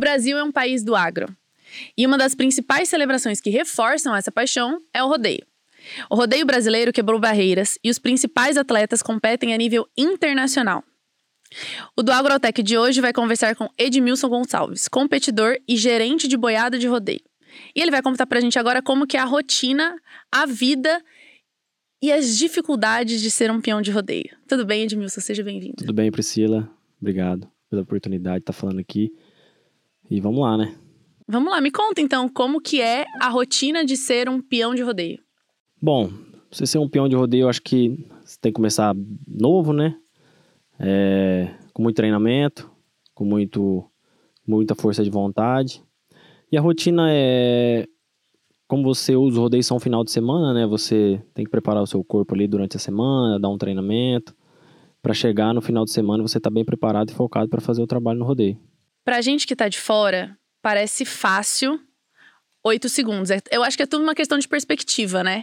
Brasil é um país do agro. E uma das principais celebrações que reforçam essa paixão é o rodeio. O rodeio brasileiro quebrou barreiras e os principais atletas competem a nível internacional. O do Agrotec de hoje vai conversar com Edmilson Gonçalves, competidor e gerente de boiada de rodeio. E ele vai contar pra gente agora como que é a rotina, a vida e as dificuldades de ser um peão de rodeio. Tudo bem, Edmilson? Seja bem-vindo. Tudo bem, Priscila. Obrigado pela oportunidade de estar falando aqui. E vamos lá, né? Vamos lá, me conta então como que é a rotina de ser um peão de rodeio. Bom, pra você ser um peão de rodeio, eu acho que você tem que começar novo, né? É, com muito treinamento, com muito, muita força de vontade. E a rotina é. Como você usa o rodeio só um final de semana, né? Você tem que preparar o seu corpo ali durante a semana, dar um treinamento. para chegar no final de semana você tá bem preparado e focado para fazer o trabalho no rodeio. Pra gente que tá de fora, parece fácil oito segundos. É, eu acho que é tudo uma questão de perspectiva, né?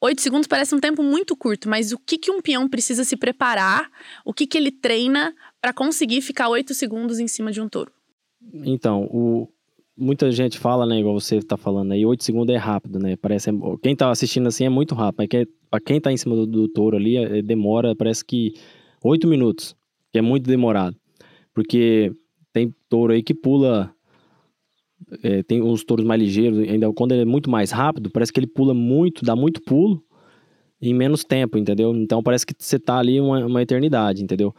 Oito segundos parece um tempo muito curto, mas o que, que um peão precisa se preparar, o que, que ele treina para conseguir ficar oito segundos em cima de um touro? Então, o, muita gente fala, né, igual você tá falando aí, oito segundos é rápido, né? Parece quem tá assistindo assim é muito rápido, mas que, pra quem tá em cima do, do touro ali, é, demora, parece que oito minutos, que é muito demorado. Porque tem touro aí que pula é, tem os touros mais ligeiros, ainda quando ele é muito mais rápido, parece que ele pula muito, dá muito pulo em menos tempo, entendeu? Então parece que você tá ali uma, uma eternidade, entendeu?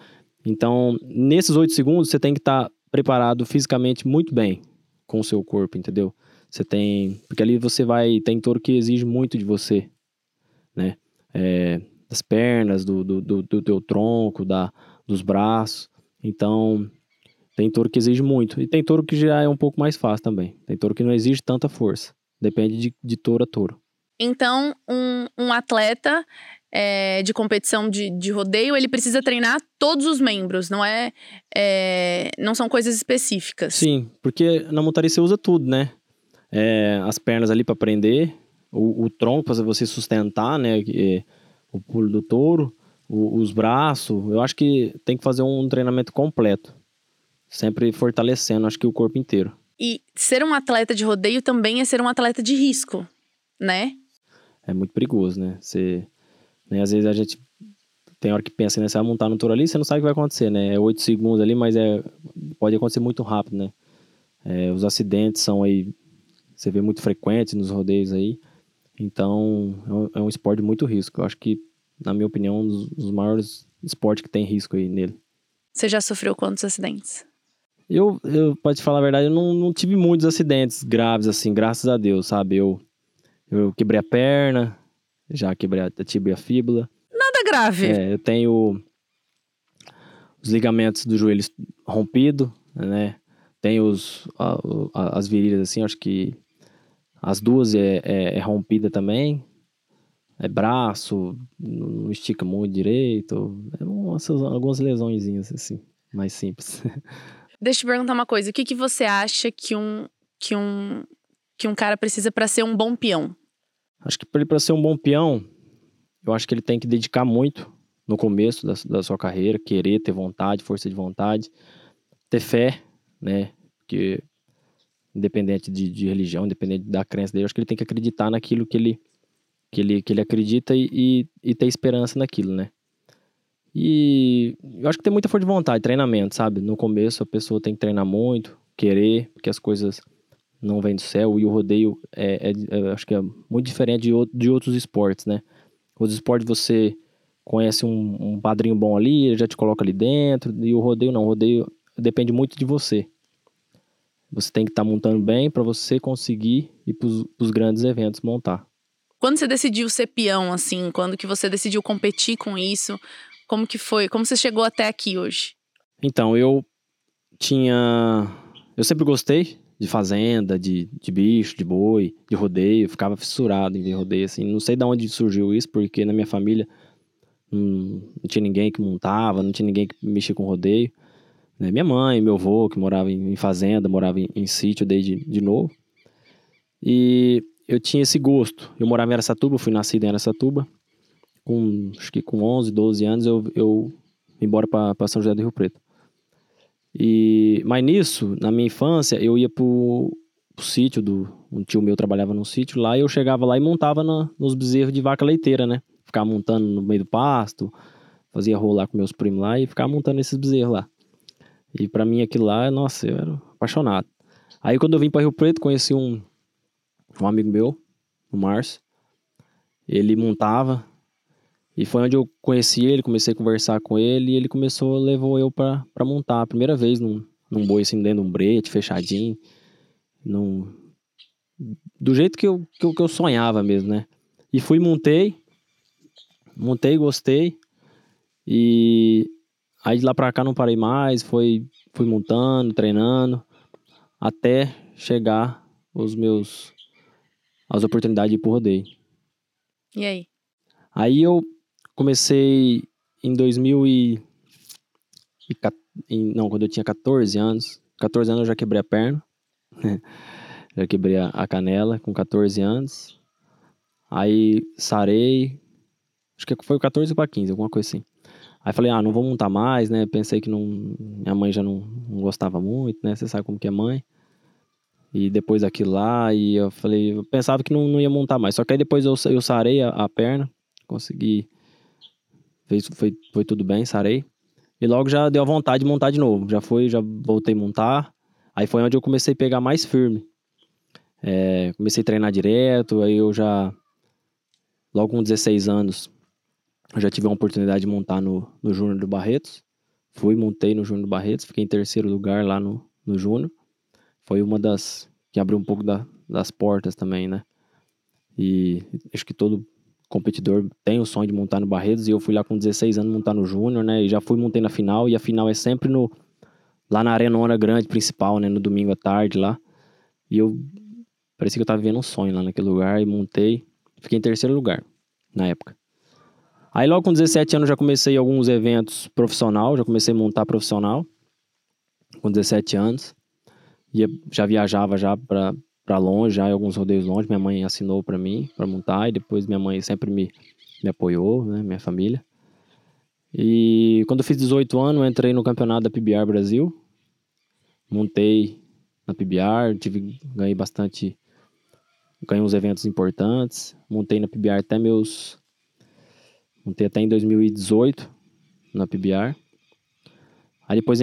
Então, nesses oito segundos, você tem que estar tá preparado fisicamente muito bem com o seu corpo, entendeu? Você tem. Porque ali você vai. Tem touro que exige muito de você, né? É, das pernas, do, do, do, do teu tronco, da, dos braços. Então, tem touro que exige muito. E tem touro que já é um pouco mais fácil também. Tem touro que não exige tanta força. Depende de, de touro a touro. Então, um, um atleta é, de competição de, de rodeio, ele precisa treinar todos os membros, não é, é não são coisas específicas. Sim, porque na montaria você usa tudo, né? É, as pernas ali para prender, o, o tronco para você sustentar, né? o pulo do touro, o, os braços. Eu acho que tem que fazer um treinamento completo sempre fortalecendo, acho que o corpo inteiro. E ser um atleta de rodeio também é ser um atleta de risco, né? É muito perigoso, né? Você, né, às vezes a gente tem hora que pensa, né? Você vai montar no touro ali, você não sabe o que vai acontecer, né? É oito segundos ali, mas é, pode acontecer muito rápido, né? É, os acidentes são aí, você vê muito frequentes nos rodeios aí. Então, é um, é um esporte de muito risco. Eu acho que, na minha opinião, um dos, dos maiores esportes que tem risco aí nele. Você já sofreu quantos acidentes? Eu, eu pode te falar a verdade, eu não, não tive muitos acidentes graves, assim, graças a Deus, sabe? Eu, eu quebrei a perna, já quebrei a tibia fíbula. Nada grave. É, eu tenho os ligamentos do joelho rompido, né? Tenho os, a, as virilhas, assim, acho que as duas é, é, é, rompida também. É braço, não estica muito direito. É umas, algumas lesõezinhas, assim, mais simples. Deixa eu te perguntar uma coisa. O que, que você acha que um, que um, que um cara precisa para ser um bom peão? Acho que para ser um bom peão, eu acho que ele tem que dedicar muito no começo da, da sua carreira, querer, ter vontade, força de vontade, ter fé, né? Porque independente de, de religião, independente da crença dele, acho que ele tem que acreditar naquilo que ele, que ele, que ele acredita e, e, e ter esperança naquilo, né? E eu acho que tem muita força de vontade, treinamento, sabe? No começo a pessoa tem que treinar muito, querer, porque as coisas não vêm do céu. E o rodeio é, é, é acho que é muito diferente de, de outros esportes, né? Os esportes você conhece um, um, padrinho bom ali, ele já te coloca ali dentro. E o rodeio não, o rodeio depende muito de você. Você tem que estar tá montando bem para você conseguir ir para os grandes eventos montar. Quando você decidiu ser peão, assim, quando que você decidiu competir com isso, como que foi? Como você chegou até aqui hoje? Então, eu tinha. Eu sempre gostei de fazenda, de, de bicho, de boi, de rodeio. Eu ficava fissurado em ver rodeio, assim. Não sei de onde surgiu isso, porque na minha família não, tinha ninguém que montava, não tinha ninguém que mexia com rodeio. Né? Minha mãe, meu avô, que morava em, fazenda, morava em, em sítio desde de novo. E eu tinha esse gosto. Eu morava em Aracatuba, fui nascido em Aracatuba com acho que com 11, 12 anos eu, eu embora para São José do Rio Preto. E, mas nisso, na minha infância, eu ia pro, pro sítio do. Um tio meu trabalhava num sítio lá e eu chegava lá e montava na, nos bezerros de vaca leiteira, né? Ficava montando no meio do pasto, fazia rolar com meus primos lá e ficava montando esses bezerros lá. E para mim aquilo lá, nossa, eu era apaixonado. Aí quando eu vim para Rio Preto, conheci um, um amigo meu, o Márcio. Ele montava. E foi onde eu conheci ele, comecei a conversar com ele e ele começou, levou eu para montar. A primeira vez num, num boi assim, dentro de um brete, fechadinho. Num, do jeito que eu, que eu, que eu sonhava mesmo, né? E fui, montei. Montei, gostei. E aí de lá pra cá não parei mais. Foi, fui montando, treinando. Até chegar os meus as oportunidades de ir pro rodeio. E aí? Aí eu comecei em 2000 e... Não, quando eu tinha 14 anos. 14 anos eu já quebrei a perna. já quebrei a canela com 14 anos. Aí sarei. Acho que foi 14 para 15, alguma coisa assim. Aí falei, ah, não vou montar mais, né? Pensei que não, minha mãe já não, não gostava muito, né? Você sabe como que é mãe. E depois daquilo lá, e eu falei, eu pensava que não, não ia montar mais. Só que aí depois eu, eu sarei a, a perna, consegui. Fez, foi, foi tudo bem, sarei. E logo já deu a vontade de montar de novo. Já foi, já voltei a montar. Aí foi onde eu comecei a pegar mais firme. É, comecei a treinar direto, aí eu já. Logo com 16 anos, eu já tive a oportunidade de montar no, no Júnior do Barretos. Fui, montei no Júnior do Barretos, fiquei em terceiro lugar lá no, no Júnior foi uma das que abriu um pouco da, das portas também, né? E acho que todo competidor tem o sonho de montar no Barretos e eu fui lá com 16 anos montar no Júnior, né? E já fui montei na final e a final é sempre no lá na Arena Ona Grande principal, né, no domingo à tarde lá. E eu parecia que eu tava vivendo um sonho lá naquele lugar e montei, fiquei em terceiro lugar na época. Aí logo com 17 anos já comecei alguns eventos profissional, já comecei a montar profissional com 17 anos ia, já viajava já para para longe, já alguns rodeios longe. Minha mãe assinou para mim, para montar, e depois minha mãe sempre me, me apoiou, né, minha família. E quando eu fiz 18 anos, entrei no campeonato da PBR Brasil. Montei na PBR, tive, ganhei bastante, ganhei uns eventos importantes. Montei na PBR até meus, montei até em 2018 na PBR. Aí depois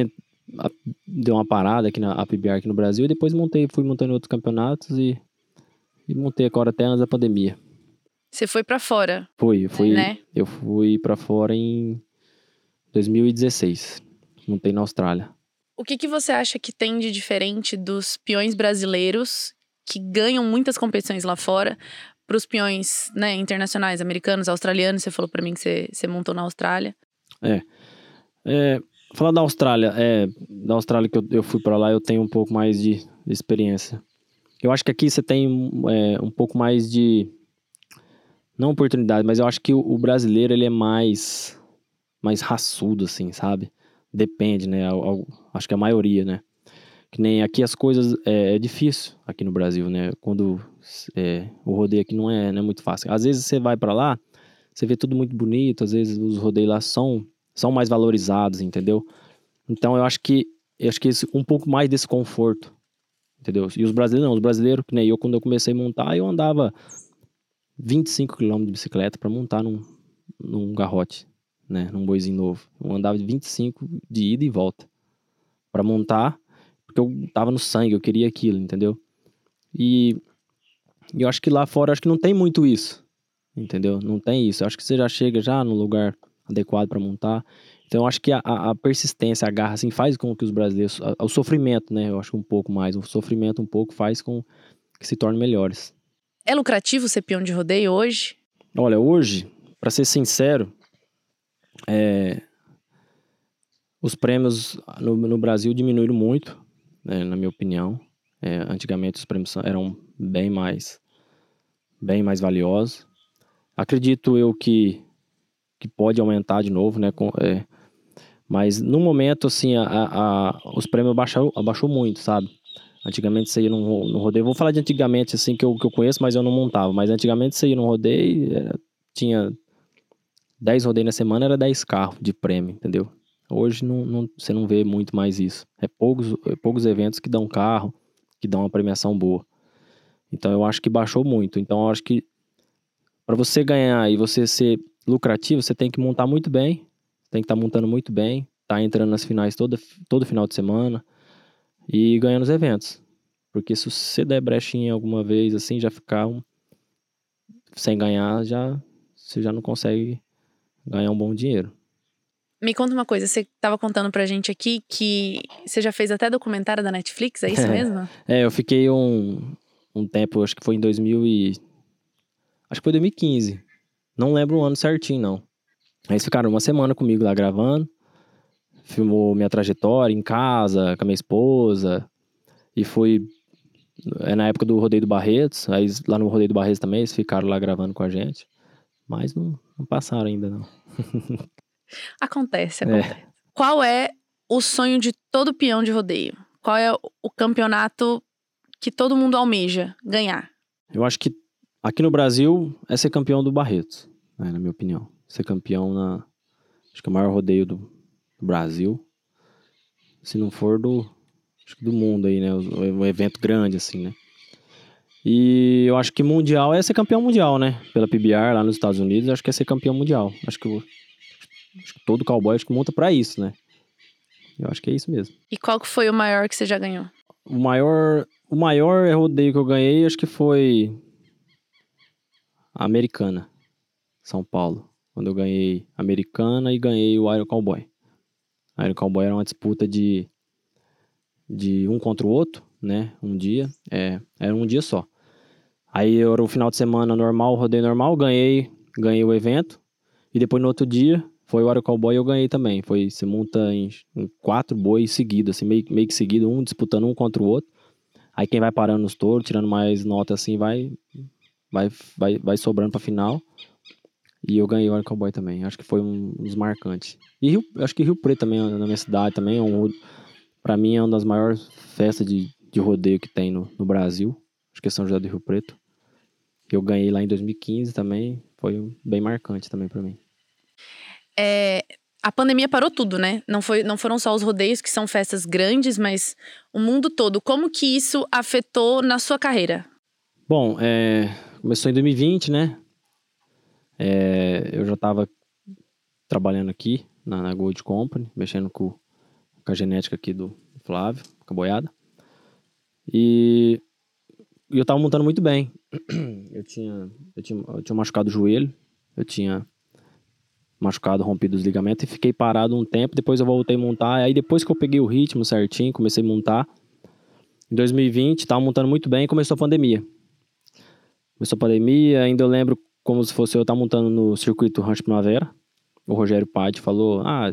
deu uma parada aqui na APBR aqui no Brasil e depois montei, fui montando outros campeonatos e, e montei agora até antes da pandemia. Você foi para fora? Fui, fui, né? eu fui para fora em 2016. Montei na Austrália. O que, que você acha que tem de diferente dos peões brasileiros que ganham muitas competições lá fora para os peões né, internacionais, americanos, australianos? Você falou para mim que você, você montou na Austrália. É. é Falar da Austrália, é, da Austrália que eu, eu fui para lá, eu tenho um pouco mais de, experiência. Eu acho que aqui você tem é, um pouco mais de não oportunidade, mas eu acho que o, o, brasileiro ele é mais mais raçudo assim, sabe? Depende, né? acho que a maioria, né? Que nem aqui as coisas é, é difícil aqui no Brasil, né? Quando é, o rodeio aqui não é, não é muito fácil. Às vezes você vai para lá, você vê tudo muito bonito, às vezes os rodeios lá são são mais valorizados, entendeu? Então eu acho que eu acho que esse, um pouco mais desse conforto, entendeu? E os brasileiros não, os brasileiros, que nem eu, quando eu comecei a montar, eu andava 25 km de bicicleta para montar num, num garrote, né? Num boizinho novo. Eu andava 25 de ida e volta para montar, porque eu tava no sangue, eu queria aquilo, entendeu? E eu acho que lá fora, acho que não tem muito isso, entendeu? Não tem isso. Eu acho que você já chega já no lugar adequado para montar. Então, eu acho que a, a, persistência, a garra, assim, faz com que os brasileiros. A, o sofrimento, né? Eu acho um pouco mais. O sofrimento, um pouco, faz com que se tornem melhores. É lucrativo ser peão de rodeio hoje? Olha, hoje, para ser sincero, é, os prêmios no, no, Brasil diminuíram muito, né, na minha opinião. É, antigamente os prêmios eram bem mais, bem mais valiosos. Acredito eu que que pode aumentar de novo, né? Com, é, mas no momento, assim, a, a, os prêmios abaixou, abaixou muito, sabe? Antigamente você ia num, num rodeio, vou falar de antigamente, assim, que eu, que eu conheço, mas eu não montava. Mas antigamente você ia num rodeio, era, tinha 10 rodeios na semana, era 10 carros de prêmio, entendeu? Hoje não, não, você não vê muito mais isso. É poucos, é poucos eventos que dão carro, que dão uma premiação boa. Então eu acho que baixou muito. Então eu acho que para você ganhar e você ser lucrativo, você tem que montar muito bem, tem que estar tá montando muito bem, tá entrando nas finais todo, todo final de semana e ganhando os eventos. Porque se você der brechinha alguma vez assim, já ficar um, sem ganhar, já você já não consegue ganhar um bom dinheiro. Me conta uma coisa, você estava contando pra gente aqui que você já fez até documentário da Netflix, é isso mesmo? é, eu fiquei um, um tempo, acho que foi em 2000 e... Acho que foi 2015. Não lembro o ano certinho, não. Aí eles ficaram uma semana comigo lá gravando. Filmou minha trajetória em casa, com a minha esposa. E foi... É na época do Rodeio do Barretos. Aí lá no Rodeio do Barretos também, eles ficaram lá gravando com a gente. Mas não, não passaram ainda, não. Acontece, acontece. É. Qual é o sonho de todo peão de rodeio? Qual é o campeonato que todo mundo almeja ganhar? Eu acho que aqui no Brasil é ser campeão do Barretos, né, na minha opinião. Ser campeão na. Acho que é o maior rodeio do, do Brasil. Se não for do. Acho que do mundo aí, né? Um evento grande, assim, né? E eu acho que mundial é ser campeão mundial, né? Pela PBR lá nos Estados Unidos, acho que é ser campeão mundial. Acho que Acho que todo cowboy acho que monta para isso, né? Eu acho que é isso mesmo. E qual que foi o maior que você já ganhou? O maior, o maior rodeio que eu ganhei, acho que foi Americana, São Paulo. Quando eu ganhei Americana e ganhei o Iron Cowboy. A Iron Cowboy era uma disputa de, de um contra o outro, né? Um dia. É, era um dia só. Aí era o final de semana normal, rodeio normal, ganhei, ganhei o evento. E depois no outro dia, foi o Wario Cowboy e eu ganhei também. Foi, você monta em, em quatro bois seguidos, assim, meio, meio que seguido, um disputando um contra o outro. Aí quem vai parando nos touros, tirando mais nota assim, vai vai, vai, vai sobrando pra final. E eu ganhei o Wario Cowboy também. Acho que foi um, um dos marcantes. E Rio, acho que Rio Preto também, na minha cidade também, é um, pra mim é uma das maiores festas de, de rodeio que tem no, no Brasil. Acho que é São José do Rio Preto. Eu ganhei lá em 2015 também. Foi bem marcante também para mim é, a pandemia parou tudo, né? Não, foi, não foram só os rodeios, que são festas grandes, mas o mundo todo. Como que isso afetou na sua carreira? Bom, é, começou em 2020, né? É, eu já estava trabalhando aqui na, na, Gold Company, mexendo com, com, a genética aqui do Flávio, com a boiada. E, e eu estava montando muito bem. Eu tinha, eu tinha, eu tinha machucado o joelho, eu tinha machucado, rompido os ligamentos e fiquei parado um tempo. Depois eu voltei a montar. Aí depois que eu peguei o ritmo certinho, comecei a montar. Em 2020, estava montando muito bem e começou a pandemia. Começou a pandemia, ainda eu lembro como se fosse eu estar montando no circuito Rancho Primavera. O Rogério Pade falou: Ah,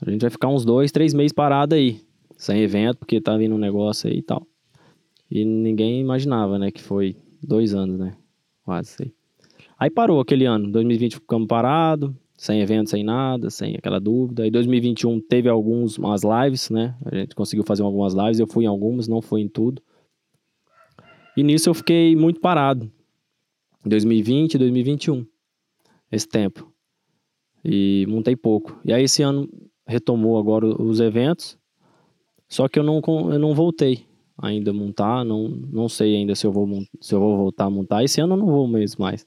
a gente vai ficar uns dois, três meses parado aí, sem evento, porque tá vindo um negócio aí e tal. E ninguém imaginava, né, que foi dois anos, né? Quase aí. Aí parou aquele ano, 2020 ficamos parados, sem evento, sem nada, sem aquela dúvida. Aí 2021 teve algumas umas lives, né? A gente conseguiu fazer algumas lives, eu fui em algumas, não fui em tudo. E nisso eu fiquei muito parado. 2020 e 2021. Esse tempo. E montei pouco. E aí esse ano retomou agora os eventos. Só que eu não, eu não voltei ainda a montar. Não, não sei ainda se eu, vou, se eu vou voltar a montar. Esse ano eu não vou mesmo mais.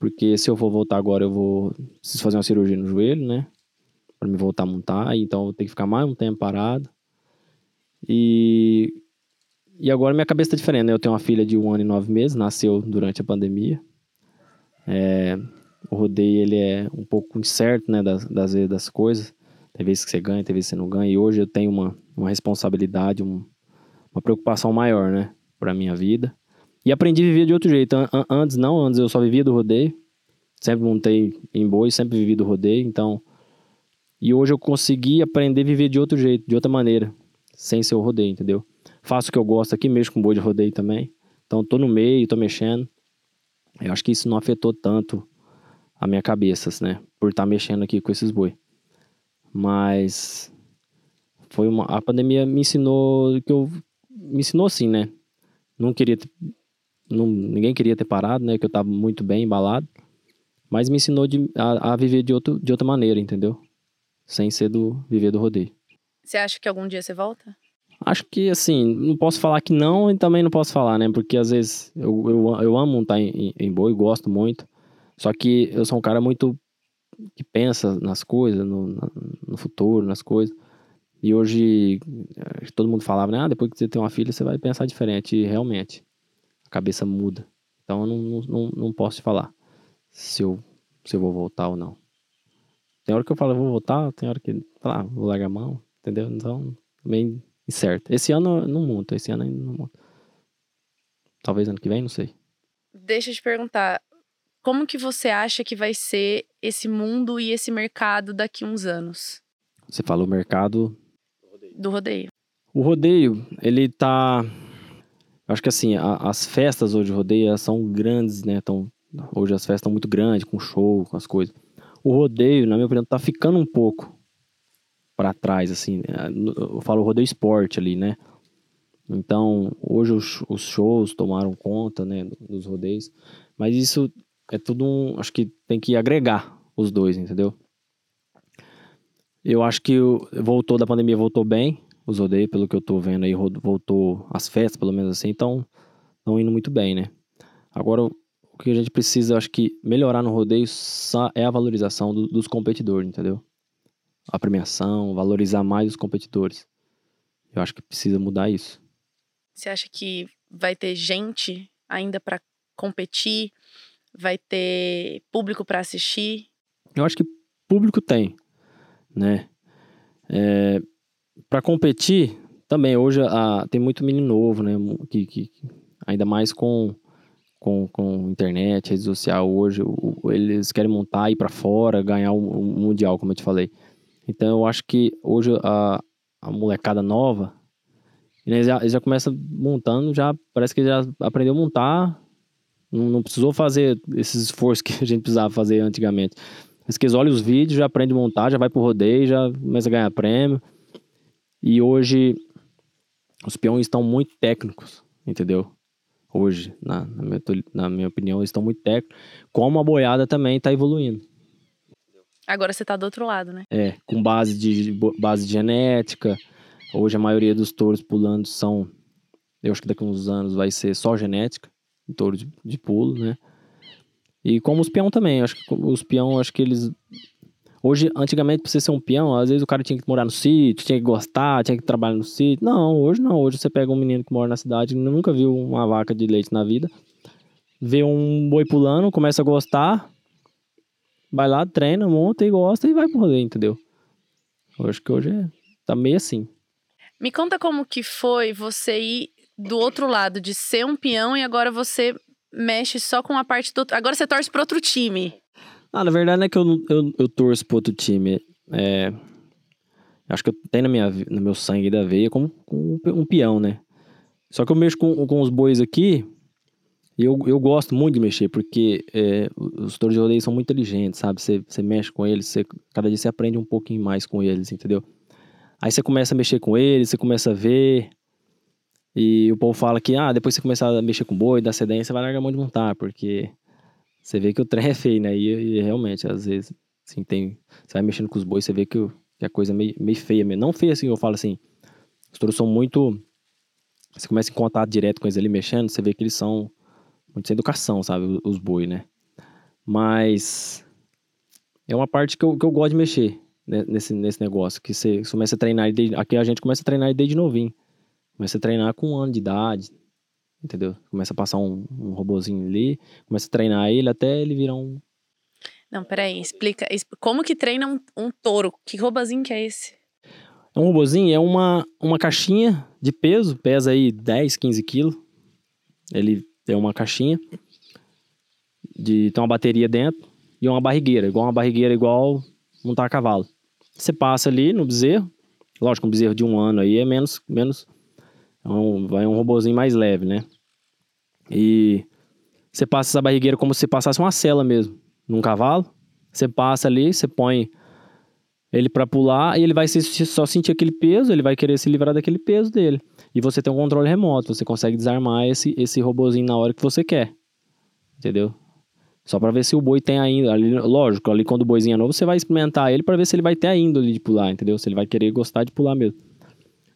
Porque se eu for voltar agora, eu vou preciso fazer uma cirurgia no joelho, né? Pra me voltar a montar. Então eu vou ter que ficar mais um tempo parado. E, e agora minha cabeça tá diferente, né? Eu tenho uma filha de um ano e nove meses, nasceu durante a pandemia. É, o rodeio, ele é um pouco incerto, né? Das, das das coisas. Tem vezes que você ganha, tem vezes que você não ganha. E hoje eu tenho uma, uma responsabilidade, um, uma preocupação maior, né? Pra minha vida. E aprendi a viver de outro jeito. Antes não, antes eu só vivia do rodeio. Sempre montei em boi, sempre vivi do rodeio, então... E hoje eu consegui aprender a viver de outro jeito, de outra maneira. Sem ser o rodeio, entendeu? Faço o que eu gosto aqui, mexo com boi de rodeio também. Então tô no meio, tô mexendo. Eu acho que isso não afetou tanto a minha cabeça, né? Por estar tá mexendo aqui com esses boi. Mas... Foi uma... A pandemia me ensinou que eu... Me ensinou assim, né? Não queria não, ninguém queria ter parado, né? Que eu tava muito bem embalado. Mas me ensinou de, a, a, viver de, outro, de outra maneira, entendeu? sem ser do viver do rodeio. Você acha que algum dia você volta? Acho que, assim, não posso falar que não e também não posso falar, né? Porque às vezes eu, eu, eu amo montar em, em boi, gosto muito. Só que eu sou um cara muito que pensa nas coisas, no, no futuro, nas coisas. E hoje eh, todo mundo falava, né? Ah, depois que você tem uma filha, você vai pensar diferente. E realmente, a cabeça muda. Então eu não, não, não posso te falar se eu, se eu vou voltar ou não. Tem hora que eu falo, vou voltar, tem hora que, ah, vou largar a mão, entendeu? Então, bem incerto. Esse ano não monto, esse ano ainda não monto. Talvez ano que vem, não sei. Deixa eu te perguntar, como que você acha que vai ser esse mundo e esse mercado daqui uns anos? Você falou mercado do rodeio. O rodeio, ele tá acho que assim, a, as festas hoje de rodeio são grandes, né? Então, hoje as festas estão muito grandes, com show, com as coisas. O rodeio, na minha opinião, tá ficando um pouco para trás, assim. Eu falo rodeio esporte ali, né? Então, hoje os, os shows tomaram conta, né, dos rodeios. Mas isso é tudo um. Acho que tem que agregar os dois, entendeu? Eu acho que voltou da pandemia, voltou bem. Os rodeios, pelo que eu tô vendo aí, voltou as festas, pelo menos assim, então estão indo muito bem, né? Agora, o que a gente precisa, acho que melhorar no rodeio é a valorização do, dos competidores, entendeu? A premiação, valorizar mais os competidores. Eu acho que precisa mudar isso. Você acha que vai ter gente ainda para competir? Vai ter público para assistir? Eu acho que público tem, né? É, para competir, também hoje a, tem muito menino novo, né? Que, que, ainda mais com, com, com internet, rede social. Hoje o, eles querem montar, ir para fora, ganhar o, o, Mundial, como eu te falei. Então eu acho que hoje a, a molecada nova, eles já, eles já começa montando, já parece que já aprendeu a montar não, não, precisou fazer esses esforços que a gente precisava fazer antigamente. Mas que eles olham os vídeos, já aprende a montar, já vai pro rodeio, já começa a ganhar prêmio. E hoje os peões estão muito técnicos, entendeu? Hoje, na, na, minha, na minha opinião, eles estão muito técnicos. Como a boiada também está evoluindo. Agora você está do outro lado, né? É, com base de, base de genética. Hoje a maioria dos touros pulando são. Eu acho que daqui a uns anos vai ser só genética touro de, de pulo, né? E como os peão também, acho que os peão, acho que eles Hoje, antigamente, pra você ser um peão, às vezes o cara tinha que morar no sítio, tinha que gostar, tinha que trabalhar no sítio. Não, hoje não. Hoje você pega um menino que mora na cidade, nunca viu uma vaca de leite na vida, vê um boi pulando, começa a gostar, vai lá, treina, monta e gosta e vai pro rolê, entendeu? Eu acho que hoje é, tá meio assim. Me conta como que foi você ir do outro lado, de ser um peão e agora você mexe só com a parte do. Agora você torce para outro time. Ah, na verdade não é que eu, eu, eu torço para outro time. É, acho que eu tenho na minha, no meu sangue da veia como, como um peão, né? Só que eu mexo com, com os bois aqui eu, eu gosto muito de mexer, porque é, os touros de rodeio são muito inteligentes, sabe? Você, você mexe com eles, você, cada dia você aprende um pouquinho mais com eles, entendeu? Aí você começa a mexer com eles, você começa a ver, e o povo fala que, ah, depois você começar a mexer com boi, dar sedência, você vai largar a mão de montar, porque você vê que o trem é feio, né? E, e realmente, às vezes, assim, tem. Você vai mexendo com os bois, você vê que, que a coisa é meio, meio feia mesmo. Não feia assim, eu falo assim. Os touros são muito. Você começa em contato direto com eles ali mexendo, você vê que eles são muito sem educação, sabe? Os bois, né? Mas. É uma parte que eu, que eu gosto de mexer né? nesse, nesse negócio. Que você começa a treinar. Desde, aqui a gente começa a treinar desde novinho. Começa a treinar com um ano de idade, entendeu? Começa a passar um, um robozinho ali, começa a treinar ele até ele virar um. Não, peraí, explica. Como que treina um, um touro? Que robozinho que é esse? É um robozinho, é uma, uma caixinha de peso, pesa aí 10, 15 quilos. Ele tem uma caixinha, de, tem uma bateria dentro e uma barrigueira, igual uma barrigueira igual montar a cavalo. Você passa ali no bezerro, lógico, um bezerro de um ano aí é menos, menos é um, vai um robozinho mais leve, né? E você passa essa barrigueira como se passasse uma cela mesmo, num cavalo. Você passa ali, você põe ele para pular e ele vai só sentir aquele peso, ele vai querer se livrar daquele peso dele. E você tem um controle remoto, você consegue desarmar esse, esse robozinho na hora que você quer. Entendeu? Só para ver se o boi tem ainda. Ali, lógico, ali quando o boizinho é novo, você vai experimentar ele para ver se ele vai ter a índole de pular, entendeu? Se ele vai querer gostar de pular mesmo.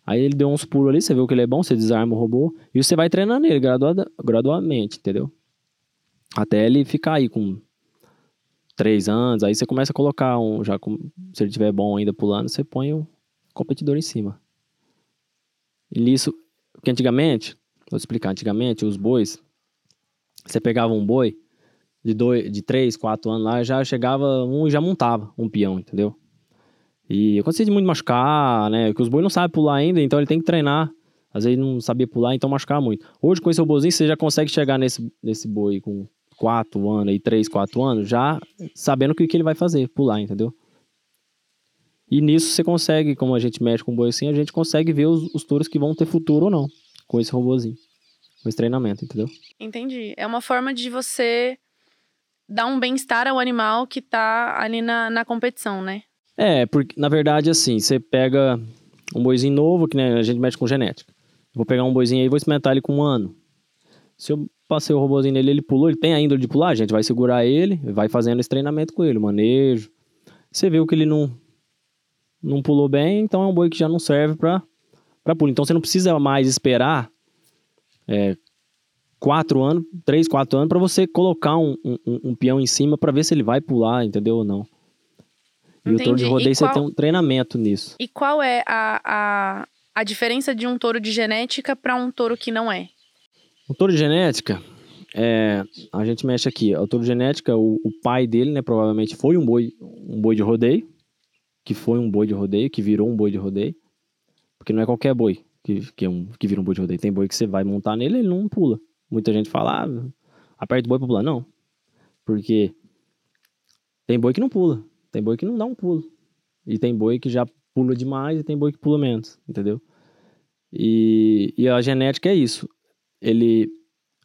Aí ele deu uns pulos ali, você viu que ele é bom, você desarma o robô e você vai treinando ele graduada, gradualmente, entendeu? Até ele ficar aí com três anos, aí você começa a colocar um, já com, se ele tiver bom ainda pulando, você põe o competidor em cima. E nisso, porque antigamente, vou explicar, antigamente os bois, você pegava um boi de dois, de três, quatro anos lá, já chegava um e já montava um peão, entendeu? E acontecia de muito machucar, né? Que os bois não sabem pular ainda, então ele tem que treinar. Às vezes não sabia pular, então machucar muito. Hoje, com esse robôzinho, você já consegue chegar nesse, nesse boi com 4 anos e 3, 4 anos, já sabendo o que, que ele vai fazer, pular, entendeu? E nisso você consegue, como a gente mexe com o boi assim, a gente consegue ver os, os touros que vão ter futuro ou não com esse robôzinho. Com esse treinamento, entendeu? Entendi. É uma forma de você dar um bem-estar ao animal que tá ali na, na competição, né? É, porque na verdade, assim, você pega um boizinho novo, que né, a gente mexe com genética. Vou pegar um boizinho aí e vou experimentar ele com um ano. Se eu passei o robôzinho nele, ele pulou, ele tem a índole de pular, a gente vai segurar ele, vai fazendo esse treinamento com ele, manejo. Você viu que ele não, não pulou bem, então é um boi que já não serve para pulo. Então você não precisa mais esperar é, quatro anos, três, quatro anos, para você colocar um, um, um, peão em cima para ver se ele vai pular, entendeu ou não. E Entendi. o touro de rodeio você tem um treinamento nisso. E qual é a, a, a diferença de um touro de genética para um touro que não é? O touro de genética, é, a gente mexe aqui. O touro de genética, o, o, pai dele, né, provavelmente foi um boi, um boi de rodeio, que foi um boi de rodeio, que virou um boi de rodeio, porque não é qualquer boi que, que, é um, que vira um boi de rodeio. Tem boi que você vai montar nele, ele não pula. Muita gente fala, ah, aperta o boi pra pular. Não, porque tem boi que não pula. Tem boi que não dá um pulo. E tem boi que já pula demais e tem boi que pula menos, entendeu? E, e a genética é isso. Ele,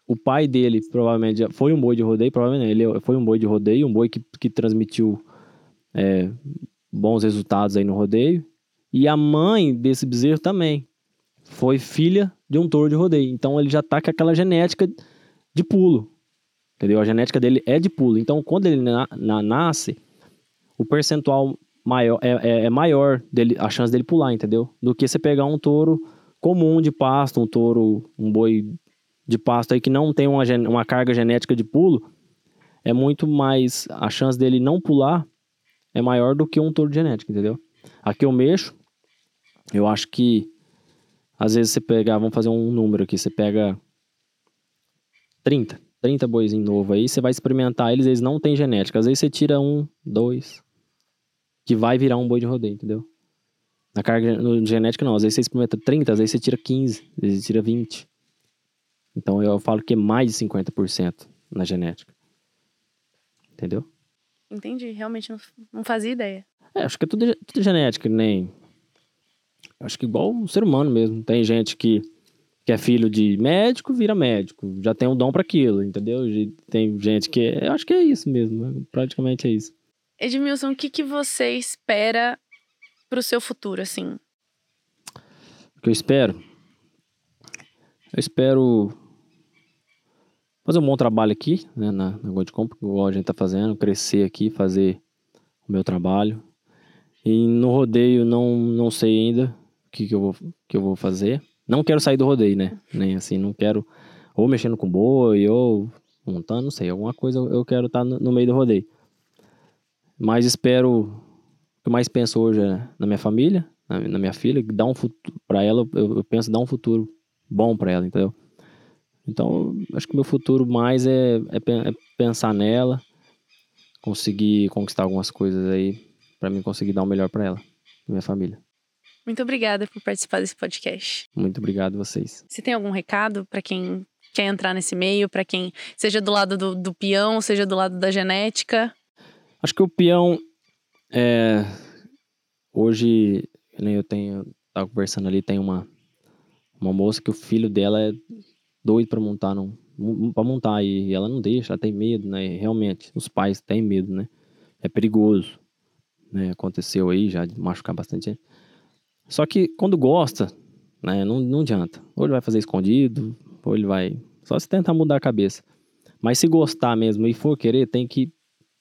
o pai dele provavelmente foi um boi de rodeio, provavelmente ele foi um boi de rodeio, um boi que, que transmitiu é, bons resultados aí no rodeio. E a mãe desse bezerro também foi filha de um touro de rodeio. Então ele já tá com aquela genética de pulo. Entendeu? A genética dele é de pulo. Então quando ele na, na, nasce, o percentual maior é, é, é, maior dele, a chance dele pular, entendeu? Do que você pegar um touro comum de pasto, um touro, um boi de pasto aí que não tem uma, uma carga genética de pulo, é muito mais a chance dele não pular é maior do que um touro de genética, entendeu? Aqui eu mexo, eu acho que às vezes você pegar, vamos fazer um número aqui, você pega 30, 30 boizinhos novos aí, você vai experimentar eles, eles não têm genética. Às vezes você tira um, dois, que vai virar um boi de rodeio, entendeu? Na carga no, genética não, às vezes você experimenta 30, às vezes você tira 15, às vezes você tira 20. Então eu falo que é mais de 50% na genética. Entendeu? Entendi, realmente não, não fazia ideia. É, acho que é tudo, tudo genética, nem. Acho que igual o ser humano mesmo. Tem gente que, que é filho de médico, vira médico. Já tem um dom para aquilo, entendeu? Tem gente que. É, eu acho que é isso mesmo. Praticamente é isso. Edmilson, o que, que você espera pro seu futuro, assim? O que eu espero? Eu espero fazer um bom trabalho aqui, né, na, na Godcomp, igual a gente tá fazendo, crescer aqui, fazer o meu trabalho. E no rodeio não, não sei ainda o que, que, eu vou, que eu vou fazer. Não quero sair do rodeio, né? Nem assim, não quero ou mexendo com boi, ou montando, não sei, alguma coisa eu quero estar tá no, no meio do rodeio. Mas espero. O que mais penso hoje é na minha família, na, na minha filha, dar um futuro. Pra ela, eu, eu penso dar um futuro bom para ela, entendeu? Então, acho que o meu futuro mais é, é, é pensar nela, conseguir conquistar algumas coisas aí, para mim conseguir dar o melhor para ela, pra minha família. Muito obrigada por participar desse podcast. Muito obrigado a vocês. Você tem algum recado para quem quer entrar nesse meio, para quem seja do lado do, do peão, seja do lado da genética? Acho que o peão é, hoje, nem eu tenho, tava conversando ali, tem uma uma moça que o filho dela é doido para montar não para montar e ela não deixa, ela tem medo, né? Realmente, os pais têm medo, né? É perigoso, né? Aconteceu aí já de machucar bastante. Só que quando gosta, né? Não, não adianta. Ou ele vai fazer escondido, ou ele vai só se tentar mudar a cabeça. Mas se gostar mesmo e for querer, tem que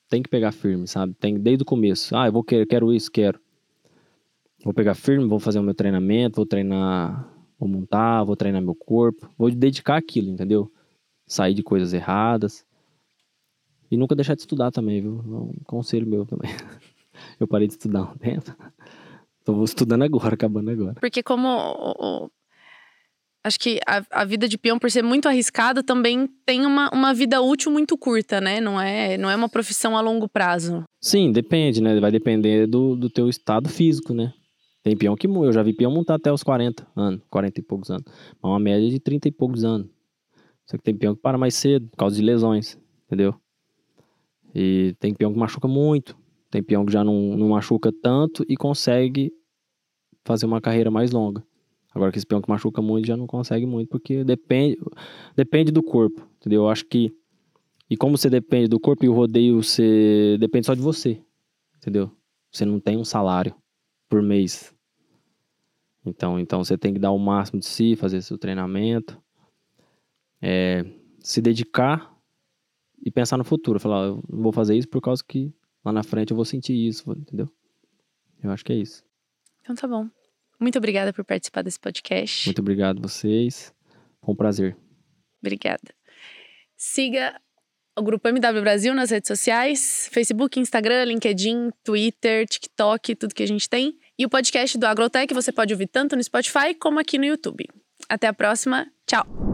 tem que pegar firme, sabe? Tem desde o começo. Ah, eu vou querer, quero isso, quero. Vou pegar firme, vou fazer o meu treinamento, vou treinar, vou montar, vou treinar meu corpo, vou dedicar aquilo, entendeu? Sair de coisas erradas. E nunca deixar de estudar também, viu? É um conselho meu também. Eu parei de estudar um tempo. Tô estudando agora, acabando agora. Porque como acho que a, a, vida de peão, por ser muito arriscado, também tem uma, uma vida útil muito curta, né? Não é, não é uma profissão a longo prazo. Sim, depende, né? Vai depender do, do teu estado físico, né? Tem peão que eu já vi peão montar até os 40 anos, 40 e poucos anos. Mas uma média de 30 e poucos anos. Só que tem peão que para mais cedo, por causa de lesões, entendeu? E tem peão que machuca muito. Tem peão que já não, não machuca tanto e consegue fazer uma carreira mais longa. Agora que esse peão que machuca muito já não consegue muito, porque depende, depende do corpo, entendeu? Eu acho que. E como você depende do corpo e o rodeio, você depende só de você, entendeu? Você não tem um salário por mês. Então, então você tem que dar o máximo de si, fazer seu treinamento, é, se dedicar e pensar no futuro. Falar, eu vou fazer isso por causa que lá na frente eu vou sentir isso, entendeu? Eu acho que é isso. Então tá bom. Muito obrigada por participar desse podcast. Muito obrigado vocês. Foi um prazer. Obrigada. Siga o Grupo MW Brasil nas redes sociais: Facebook, Instagram, LinkedIn, Twitter, TikTok, tudo que a gente tem. E o podcast do Agrotech você pode ouvir tanto no Spotify como aqui no YouTube. Até a próxima. Tchau!